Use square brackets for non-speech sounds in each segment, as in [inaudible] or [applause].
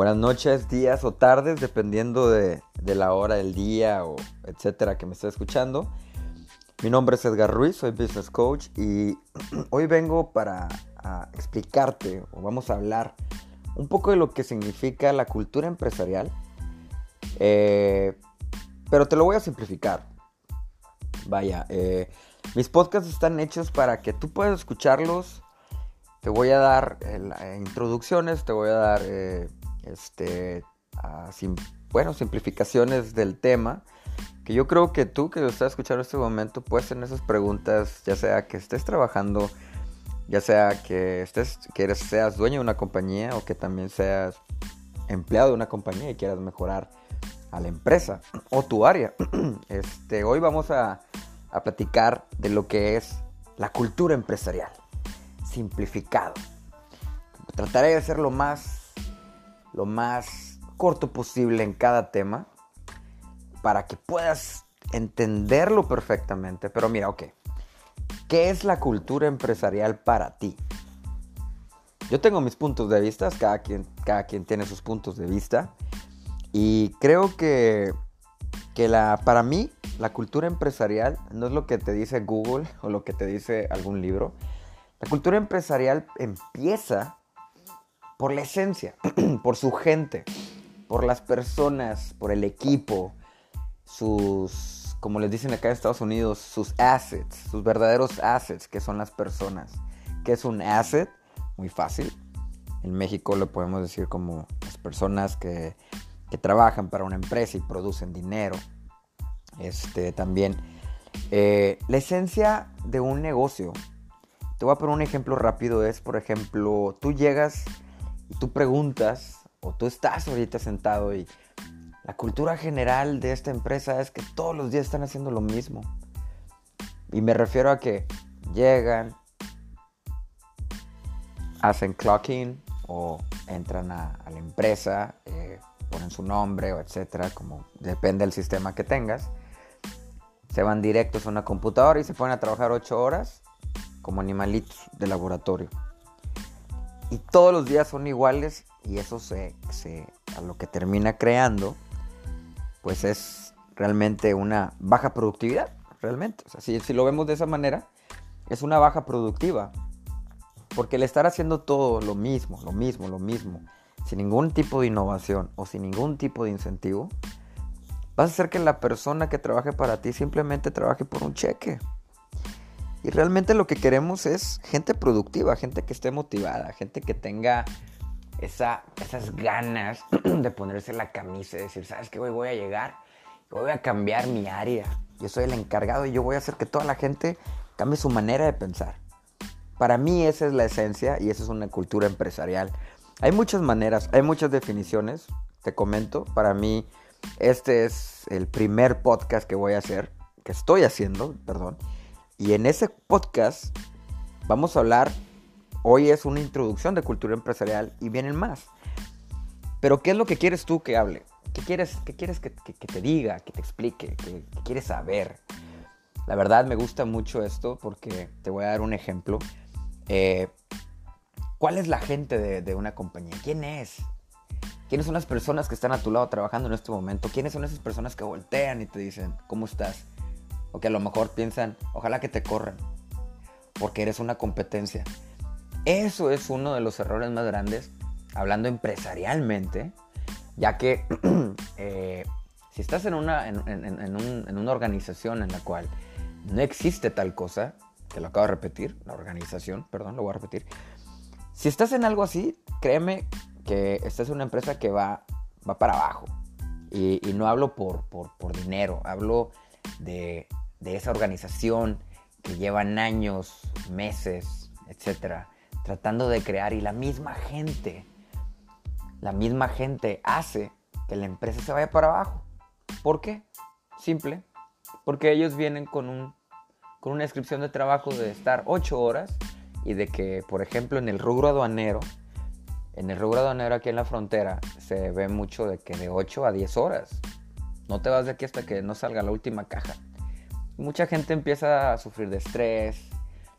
buenas noches, días o tardes, dependiendo de, la hora del día o etcétera que me esté escuchando. Mi nombre es Edgar Ruiz, soy business coach y [clears throat] hoy vengo para explicarte o vamos a hablar un poco de lo que significa la cultura empresarial. Eh, pero te lo voy a simplificar. Vaya, eh, mis podcasts están hechos para que tú puedas escucharlos. Te voy a dar eh, introducciones, te voy a dar este, bueno, simplificaciones del tema. Que yo creo que tú que lo estás escuchando en este momento puedes tener esas preguntas, ya sea que estés trabajando, ya sea que, estés, que seas dueño de una compañía o que también seas empleado de una compañía y quieras mejorar a la empresa [clears throat] o tu área. [clears throat] Este, hoy vamos a, a platicar de lo que es la cultura empresarial, simplificado. Trataré de ser lo más lo más corto posible en cada tema para que puedas entenderlo perfectamente. Pero mira, ok, ¿qué es la cultura empresarial para ti? Yo tengo mis puntos de vista, cada quien, cada quien tiene sus puntos de vista. Y creo que, que la, para mí la cultura empresarial no es lo que te dice Google [laughs] o lo que te dice algún libro. La cultura empresarial empieza por la esencia, [clears throat] por su gente, por las personas, por el equipo, sus, como les dicen acá en Estados Unidos, sus assets, sus verdaderos assets, que son las personas. ¿Qué es un asset? Muy fácil. En México lo podemos decir como las personas que, trabajan para una empresa y producen dinero. Este, también eh, la esencia de un negocio. Te voy a poner un ejemplo rápido. Es, por ejemplo, tú llegas y tú preguntas, o tú estás ahorita sentado y la cultura general de esta empresa es que todos los días están haciendo lo mismo. Y me refiero a que llegan, hacen clocking o entran a, la empresa, eh, ponen su nombre o etcétera, como depende del sistema que tengas. Se van directos a una computadora y se ponen a trabajar 8 horas como animalitos de laboratorio y todos los días son iguales y eso se, a lo que termina creando pues es realmente una baja productividad, realmente. O sea, si, si lo vemos de esa manera, es una baja productiva. Porque el estar haciendo todo lo mismo, lo mismo, lo mismo, sin ningún tipo de innovación o sin ningún tipo de incentivo, vas a hacer que la persona que trabaje para ti simplemente trabaje por un cheque. Y realmente lo que queremos es gente productiva, gente que esté motivada, gente que tenga esa, esas ganas [clears throat] de ponerse la camisa y decir, ¿sabes qué? Hoy voy a llegar, voy a cambiar mi área. Yo soy el encargado y yo voy a hacer que toda la gente cambie su manera de pensar. Para mí esa es la esencia y esa es una cultura empresarial. Hay muchas maneras, hay muchas definiciones, te comento. Para mí este es el primer podcast que voy a hacer, que estoy haciendo, perdón y en ese podcast vamos a hablar, hoy es una introducción de cultura empresarial y vienen más. Pero ¿qué es lo que quieres tú que hable? ¿Qué quieres, qué quieres que, te diga, que te explique, que, quieres saber? La verdad me gusta mucho esto porque te voy a dar un ejemplo. Eh, ¿Cuál es la gente de, de, una compañía? ¿Quién es? ¿Quiénes son las personas que están a tu lado trabajando en este momento? ¿Quiénes son esas personas que voltean y te dicen, ¿cómo estás? O que a lo mejor piensan, ojalá que te corran, porque eres una competencia. Eso es uno de los errores más grandes, hablando empresarialmente, ya que [clears throat] eh, si estás en una, en, una organización en la cual no existe tal cosa, te lo acabo de repetir, la organización, perdón, lo voy a repetir. Si estás en algo así, créeme que estás en una empresa que va, va para abajo. Y, no hablo por, por, por dinero, hablo de, de esa organización que llevan años, meses, etcétera, tratando de crear y la misma gente, la misma gente hace que la empresa se vaya para abajo. ¿Por qué? Simple, porque ellos vienen con, un, con una descripción de trabajo de estar 8 horas y de que, por ejemplo, en el rubro aduanero, en el rubro aduanero aquí en la frontera, se ve mucho de que de 8 a 10 horas. No te vas de aquí hasta que no salga la última caja mucha gente empieza a sufrir de estrés,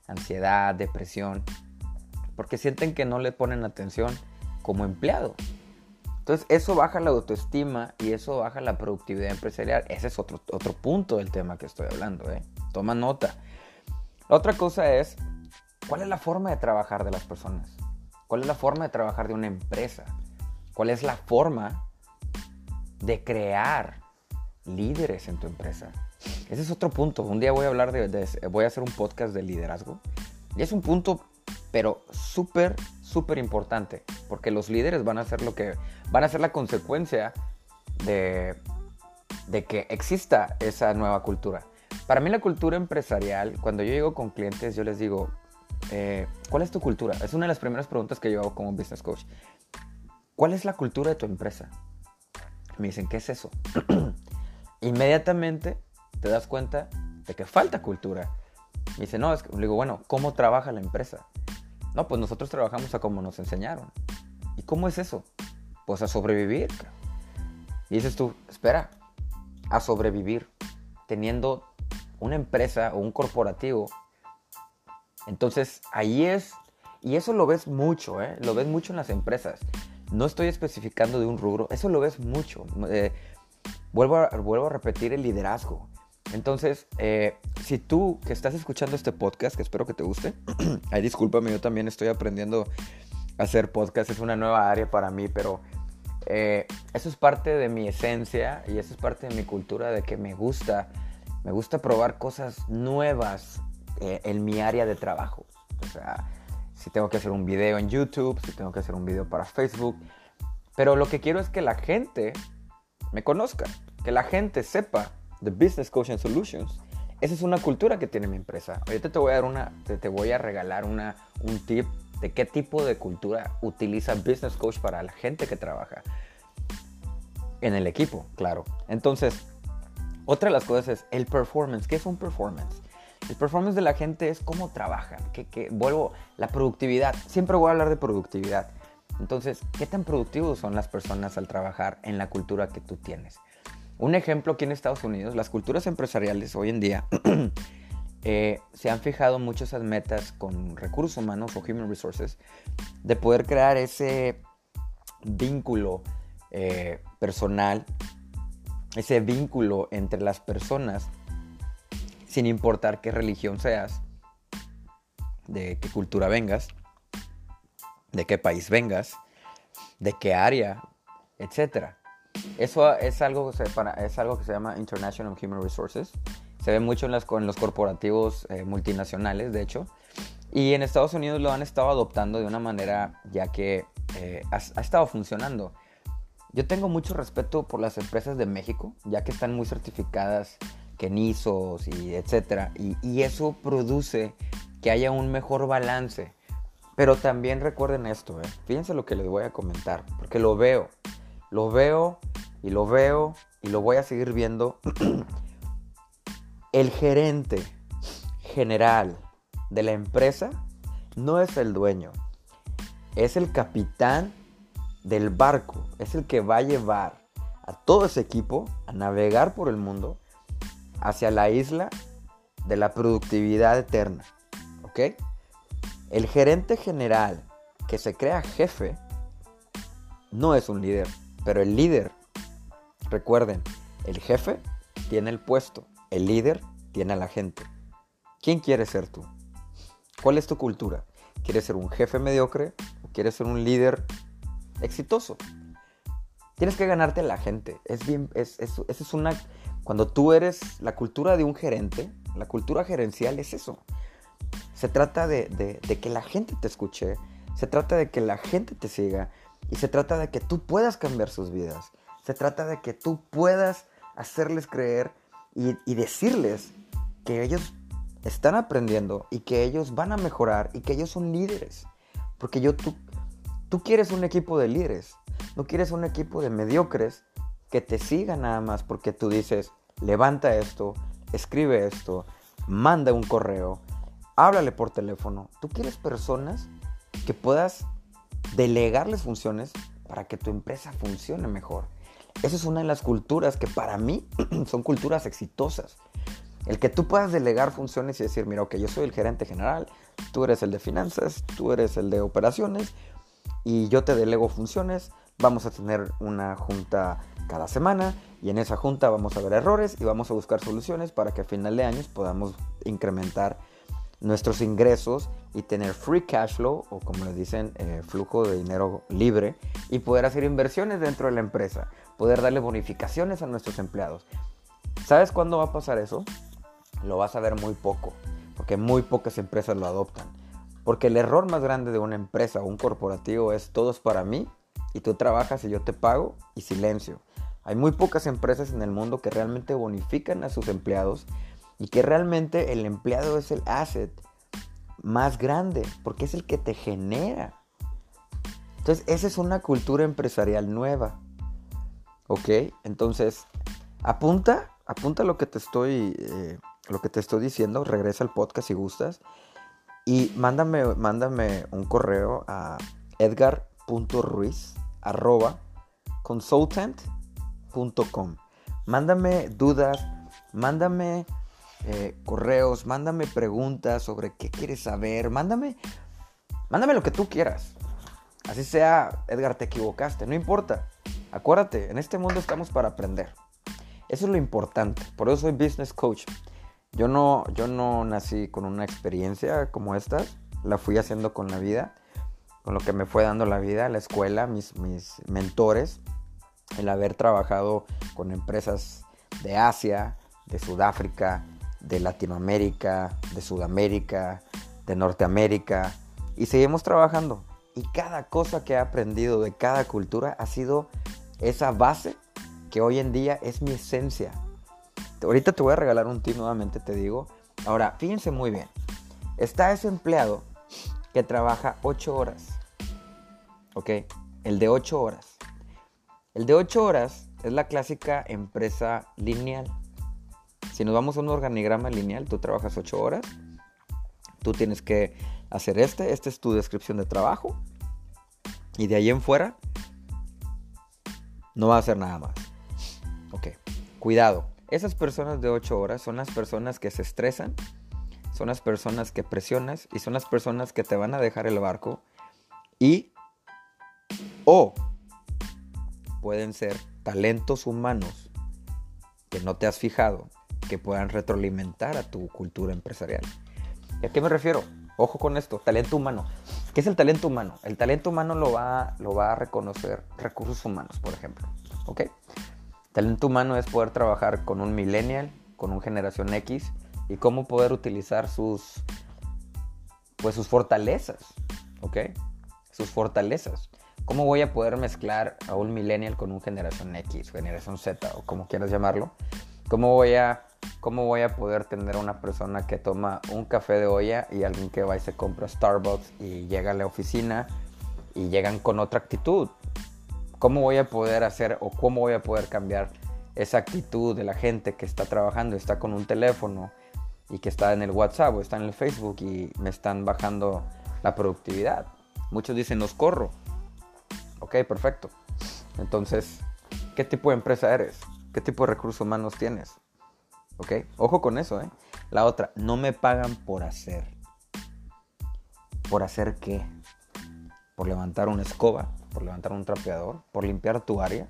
ansiedad, depresión, porque sienten que no le ponen atención como empleado. Entonces eso baja la autoestima y eso baja la productividad empresarial. Ese es otro, otro punto del tema que estoy hablando. ¿eh? Toma nota. La otra cosa es, ¿cuál es la forma de trabajar de las personas? ¿Cuál es la forma de trabajar de una empresa? ¿Cuál es la forma de crear líderes en tu empresa? Ese es otro punto. Un día voy a hablar de, voy a hacer un podcast de liderazgo. Y es un punto, pero súper, súper importante. Porque los líderes van a ser lo que, van a ser la consecuencia de, de que exista esa nueva cultura. Para mí la cultura empresarial, cuando yo llego con clientes, yo les digo, eh, ¿cuál es tu cultura? Es una de las primeras preguntas que yo hago como business coach. ¿Cuál es la cultura de tu empresa? Me dicen, ¿qué es eso? [clears throat] Inmediatamente te das cuenta de que falta cultura. Me dice, no, es que, le digo, bueno, ¿cómo trabaja la empresa? No, pues nosotros trabajamos a como nos enseñaron. ¿Y cómo es eso? Pues a sobrevivir. Y dices tú, espera, a sobrevivir, teniendo una empresa o un corporativo. Entonces, ahí es, y eso lo ves mucho, ¿eh? lo ves mucho en las empresas. No estoy especificando de un rubro, eso lo ves mucho. Eh, vuelvo, vuelvo a repetir el liderazgo. Entonces, eh, si tú que estás escuchando este podcast, que espero que te guste, [clears throat] ay, discúlpame, yo también estoy aprendiendo a hacer podcast, es una nueva área para mí, pero eh, eso es parte de mi esencia y eso es parte de mi cultura, de que me gusta, me gusta probar cosas nuevas eh, en mi área de trabajo. O sea, si tengo que hacer un video en YouTube, si tengo que hacer un video para Facebook, pero lo que quiero es que la gente me conozca, que la gente sepa The Business Coaching Solutions. Esa es una cultura que tiene mi empresa. Ahorita te voy a dar una, te, voy a regalar una, un tip de qué tipo de cultura utiliza Business Coach para la gente que trabaja en el equipo, claro. Entonces, otra de las cosas es el performance. ¿Qué es un performance? El performance de la gente es cómo trabajan. Que, que, vuelvo, la productividad. Siempre voy a hablar de productividad. Entonces, ¿qué tan productivos son las personas al trabajar en la cultura que tú tienes? Un ejemplo aquí en Estados Unidos, las culturas empresariales hoy en día [clears throat] eh, se han fijado muchas metas con recursos humanos o human resources de poder crear ese vínculo eh, personal, ese vínculo entre las personas, sin importar qué religión seas, de qué cultura vengas, de qué país vengas, de qué área, etcétera. Eso es algo, que se llama International Human Resources. Se ve mucho en, los corporativos eh, multinacionales, de hecho. Y en Estados Unidos lo han estado adoptando de una manera ya que eh, ha, estado funcionando. Yo tengo mucho respeto por las empresas de México, ya que están muy certificadas, que NISOs y etcétera. Y, y eso produce que haya un mejor balance. Pero también recuerden esto, ¿eh? fíjense lo que les voy a comentar, porque lo veo. Lo veo y lo veo y lo voy a seguir viendo. [clears throat] el gerente general de la empresa no es el dueño, es el capitán del barco, es el que va a llevar a todo ese equipo a navegar por el mundo hacia la isla de la productividad eterna. ¿Ok? El gerente general que se crea jefe no es un líder, pero el líder, recuerden, el jefe tiene el puesto, el líder tiene a la gente. ¿Quién quieres ser tú? ¿Cuál es tu cultura? ¿Quieres ser un jefe mediocre o quieres ser un líder exitoso? Tienes que ganarte a la gente. Es bien, es, es una, cuando tú eres la cultura de un gerente, la cultura gerencial es eso. Se trata de, de que la gente te escuche, se trata de que la gente te siga, y se trata de que tú puedas cambiar sus vidas. Se trata de que tú puedas hacerles creer y, decirles que ellos están aprendiendo y que ellos van a mejorar y que ellos son líderes. Porque yo, tú, tú quieres un equipo de líderes, no quieres un equipo de mediocres que te sigan nada más porque tú dices, levanta esto, escribe esto, manda un correo, háblale por teléfono. Tú quieres personas que puedas delegarles funciones para que tu empresa funcione mejor. Esa es una de las culturas que para mí [clears throat] son culturas exitosas. El que tú puedas delegar funciones y decir, mira, ok, yo soy el gerente general, tú eres el de finanzas, tú eres el de operaciones y yo te delego funciones, vamos a tener una junta cada semana y en esa junta vamos a ver errores y vamos a buscar soluciones para que a final de años podamos incrementar nuestros ingresos y tener free cash flow o como les dicen eh, flujo de dinero libre y poder hacer inversiones dentro de la empresa, poder darle bonificaciones a nuestros empleados. ¿Sabes cuándo va a pasar eso? Lo vas a ver muy poco, porque muy pocas empresas lo adoptan. Porque el error más grande de una empresa o un corporativo es todo es para mí y tú trabajas y yo te pago y silencio. Hay muy pocas empresas en el mundo que realmente bonifican a sus empleados y que realmente el empleado es el asset más grande porque es el que te genera. Entonces, esa es una cultura empresarial nueva. ¿Ok? Entonces, apunta, apunta lo que te estoy, eh, lo que te estoy diciendo, regresa al podcast si gustas y mándame, mándame un correo a edgar.ruiz consultant.com. Mándame dudas, mándame eh, correos, mándame preguntas sobre qué quieres saber, mándame, mándame lo que tú quieras. Así sea, Edgar, te equivocaste, no importa. Acuérdate, en este mundo estamos para aprender. Eso es lo importante. Por eso soy business coach. Yo no, yo no nací con una experiencia como esta, la fui haciendo con la vida, con lo que me fue dando la vida, la escuela, mis, mis mentores, el haber trabajado con empresas de Asia, de Sudáfrica, de Latinoamérica, de Sudamérica, de Norteamérica, y seguimos trabajando. Y cada cosa que he aprendido de cada cultura ha sido esa base que hoy en día es mi esencia, Ahorita te voy a regalar un tip nuevamente, te digo. Ahora, fíjense muy bien. Está ese empleado que trabaja 8 horas. ¿Ok? El de 8 horas. El de 8 horas es la clásica empresa lineal. Si nos vamos a un organigrama lineal, tú trabajas 8 horas. Tú tienes que hacer este. Esta es tu descripción de trabajo. Y de ahí en fuera, no va a hacer nada más. Ok. Cuidado. Esas personas de 8 horas son las personas que se estresan, son las personas que presionas y son las personas que te van a dejar el barco y o pueden ser talentos humanos que no te has fijado que puedan retroalimentar a tu cultura empresarial. ¿Y a qué me refiero? Ojo con esto, talento humano. ¿Qué es el talento humano? El talento humano lo va, lo va a reconocer recursos humanos, por ejemplo. ¿Ok? Talento humano es poder trabajar con un millennial, con un generación X y cómo poder utilizar sus pues sus fortalezas, ¿ok? Sus fortalezas. ¿Cómo voy a poder mezclar a un millennial con un generación X, generación Z o como quieras llamarlo? ¿Cómo voy a cómo voy a poder tener una persona que toma un café de olla y alguien que va y se compra Starbucks y llega a la oficina y llegan con otra actitud? ¿Cómo voy a poder hacer o cómo voy a poder cambiar esa actitud de la gente que está trabajando, está con un teléfono y que está en el WhatsApp o está en el Facebook y me están bajando la productividad? Muchos dicen, los corro. Ok, perfecto. Entonces, ¿qué tipo de empresa eres? ¿Qué tipo de recursos humanos tienes? ¿Ok? Ojo con eso, ¿eh? La otra, no me pagan por hacer. ¿Por hacer qué? ¿Por levantar una escoba? por levantar un trapeador, por limpiar tu área.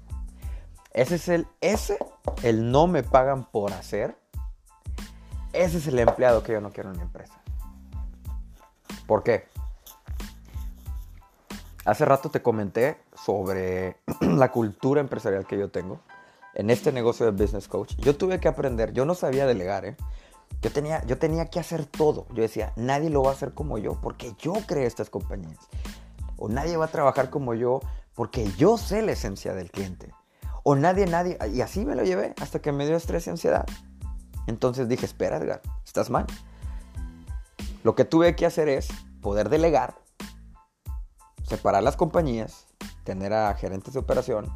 Ese es el, ese, el no me pagan por hacer. Ese es el empleado que yo no quiero en mi empresa. ¿Por qué? Hace rato te comenté sobre [clears throat] la cultura empresarial que yo tengo en este negocio de business coach. Yo tuve que aprender, yo no sabía delegar, ¿eh? Yo tenía, yo tenía que hacer todo. Yo decía, nadie lo va a hacer como yo porque yo creé estas compañías o nadie va a trabajar como yo porque yo sé la esencia del cliente. O nadie, nadie, y así me lo llevé hasta que me dio estrés y ansiedad. Entonces dije, espera Edgar, estás mal. Lo que tuve que hacer es poder delegar, separar las compañías, tener a gerentes de operación,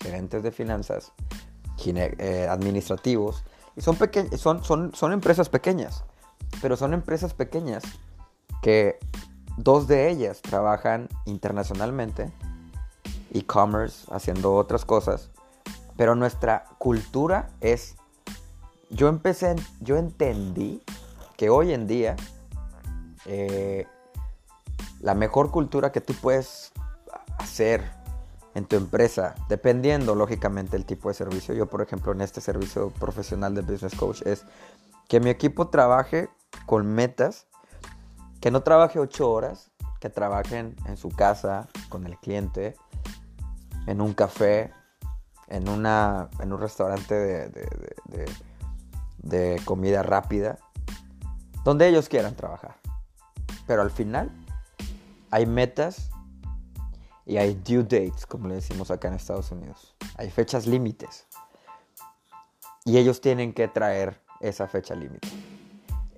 gerentes de finanzas, eh, administrativos, y son, son, son, son empresas pequeñas, pero son empresas pequeñas que Dos de ellas trabajan internacionalmente, e-commerce, haciendo otras cosas, pero nuestra cultura es, yo empecé, yo entendí que hoy en día eh, la mejor cultura que tú puedes hacer en tu empresa, dependiendo lógicamente el tipo de servicio. Yo, por ejemplo, en este servicio profesional de Business Coach es que mi equipo trabaje con metas, que no trabaje ocho horas, que trabajen en su casa, con el cliente, en un café, en, una, en un restaurante de, de comida rápida, donde ellos quieran trabajar. Pero al final hay metas y hay due dates, como le decimos acá en Estados Unidos. Hay fechas límites. Y ellos tienen que traer esa fecha límite.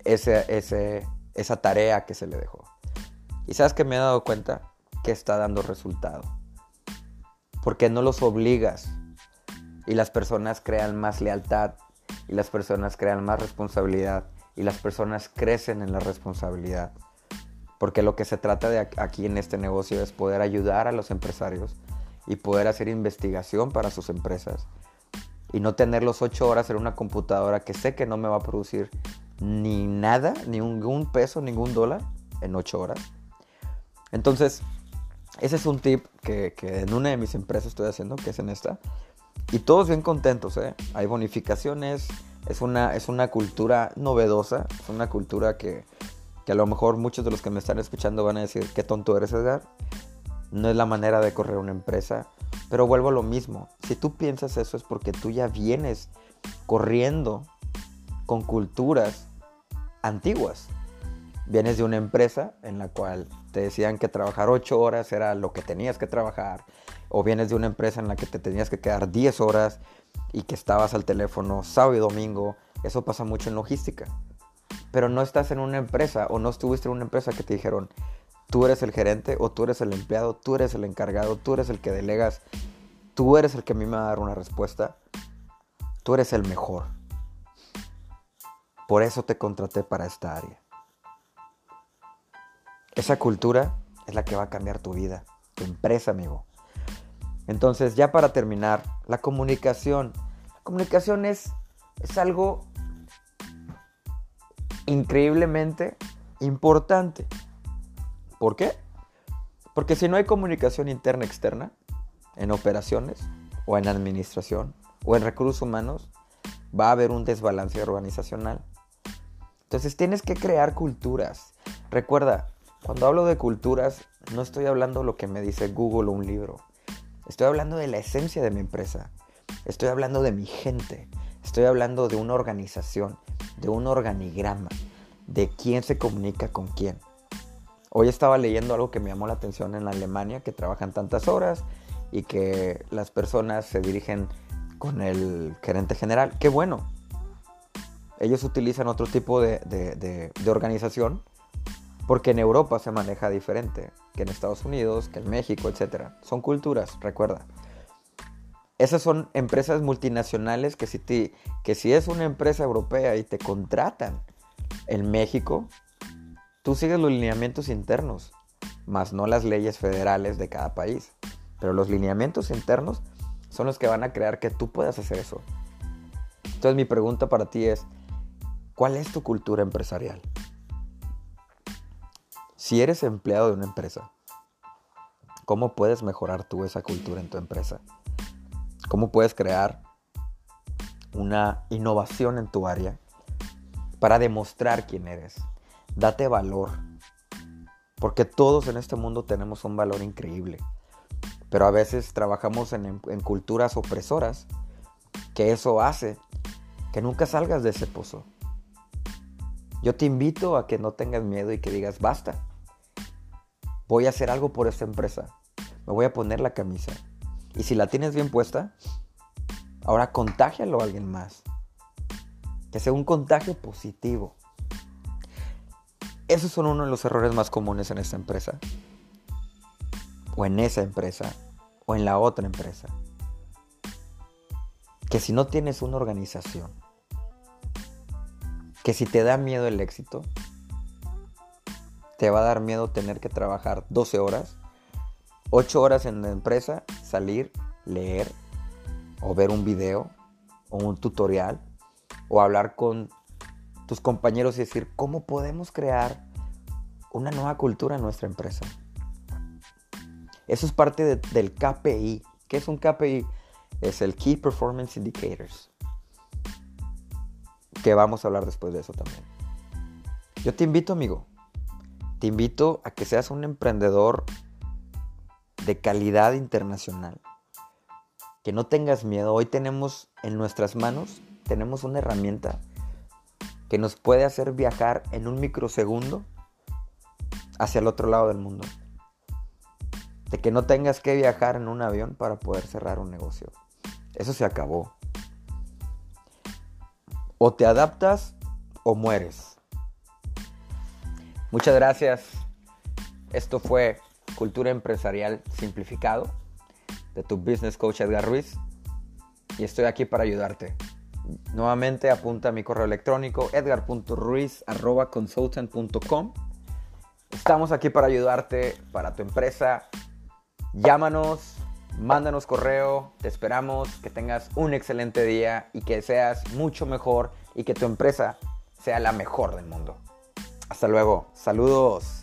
Ese, esa tarea que se le dejó. Y sabes que me he dado cuenta que está dando resultado. Porque no los obligas. Y las personas crean más lealtad. Y las personas crean más responsabilidad. Y las personas crecen en la responsabilidad. Porque lo que se trata de aquí en este negocio es poder ayudar a los empresarios y poder hacer investigación para sus empresas. Y no tener los ocho horas en una computadora que sé que no me va a producir ni nada, ni un, peso, ningún dólar en ocho horas. Entonces, ese es un tip que, en una de mis empresas estoy haciendo, que es en esta. Y todos bien contentos, ¿eh? Hay bonificaciones, es una, es una cultura novedosa, es una cultura que, que a lo mejor muchos de los que me están escuchando van a decir, qué tonto eres Edgar. No es la manera de correr una empresa. Pero vuelvo a lo mismo. Si tú piensas eso es porque tú ya vienes corriendo con culturas antiguas. Vienes de una empresa en la cual te decían que trabajar 8 horas era lo que tenías que trabajar. O vienes de una empresa en la que te tenías que quedar 10 horas y que estabas al teléfono sábado y domingo. Eso pasa mucho en logística pero no estás en una empresa o no estuviste en una empresa que te dijeron, tú eres el gerente o tú eres el empleado, tú eres el encargado, tú eres el que delegas, tú eres el que a mí me va a dar una respuesta, tú eres el mejor. Por eso te contraté para esta área. Esa cultura es la que va a cambiar tu vida, tu empresa, amigo. Entonces, ya para terminar, la comunicación. La comunicación es, es algo increíblemente importante. ¿Por qué? Porque si no hay comunicación interna externa, en operaciones o en administración o en recursos humanos, va a haber un desbalance organizacional. Entonces tienes que crear culturas. Recuerda, cuando hablo de culturas, no estoy hablando lo que me dice Google o un libro. Estoy hablando de la esencia de mi empresa. Estoy hablando de mi gente. Estoy hablando de una organización de un organigrama de quién se comunica con quién. Hoy estaba leyendo algo que me llamó la atención en Alemania, que trabajan tantas horas y que las personas se dirigen con el gerente general. Qué bueno. Ellos utilizan otro tipo de, de organización porque en Europa se maneja diferente que en Estados Unidos, que en México, etc. Son culturas, recuerda. Esas son empresas multinacionales que si, que si es una empresa europea y te contratan en México, tú sigues los lineamientos internos, más no las leyes federales de cada país. Pero los lineamientos internos son los que van a crear que tú puedas hacer eso. Entonces mi pregunta para ti es, ¿cuál es tu cultura empresarial? Si eres empleado de una empresa, ¿cómo puedes mejorar tú esa cultura en tu empresa? Cómo puedes crear una innovación en tu área para demostrar quién eres. Date valor. Porque todos en este mundo tenemos un valor increíble. Pero a veces trabajamos en, culturas opresoras que eso hace que nunca salgas de ese pozo. Yo te invito a que no tengas miedo y que digas, basta. Voy a hacer algo por esta empresa. Me voy a poner la camisa. Y si la tienes bien puesta, ahora contágialo a alguien más. Que sea un contagio positivo. Esos son uno de los errores más comunes en esta empresa. O en esa empresa. O en la otra empresa. Que si no tienes una organización. Que si te da miedo el éxito. Te va a dar miedo tener que trabajar 12 horas 8 horas en la empresa, salir, leer o ver un video o un tutorial o hablar con tus compañeros y decir cómo podemos crear una nueva cultura en nuestra empresa. Eso es parte del KPI. ¿Qué es un KPI? Es el Key Performance Indicators. Que vamos a hablar después de eso también. Yo te invito, amigo. Te invito a que seas un emprendedor de calidad internacional. Que no tengas miedo. Hoy tenemos en nuestras manos, tenemos una herramienta que nos puede hacer viajar en un microsegundo hacia el otro lado del mundo. De que no tengas que viajar en un avión para poder cerrar un negocio. Eso se acabó. O te adaptas o mueres. Muchas gracias. Esto fue Cultura Empresarial Simplificado de tu Business Coach Edgar Ruiz. Y estoy aquí para ayudarte. Nuevamente apunta a mi correo electrónico edgar.ruiz.consultant.com. Estamos aquí para ayudarte, para tu empresa. Llámanos, mándanos correo, te esperamos, que tengas un excelente día y que seas mucho mejor y que tu empresa sea la mejor del mundo. Hasta luego, saludos.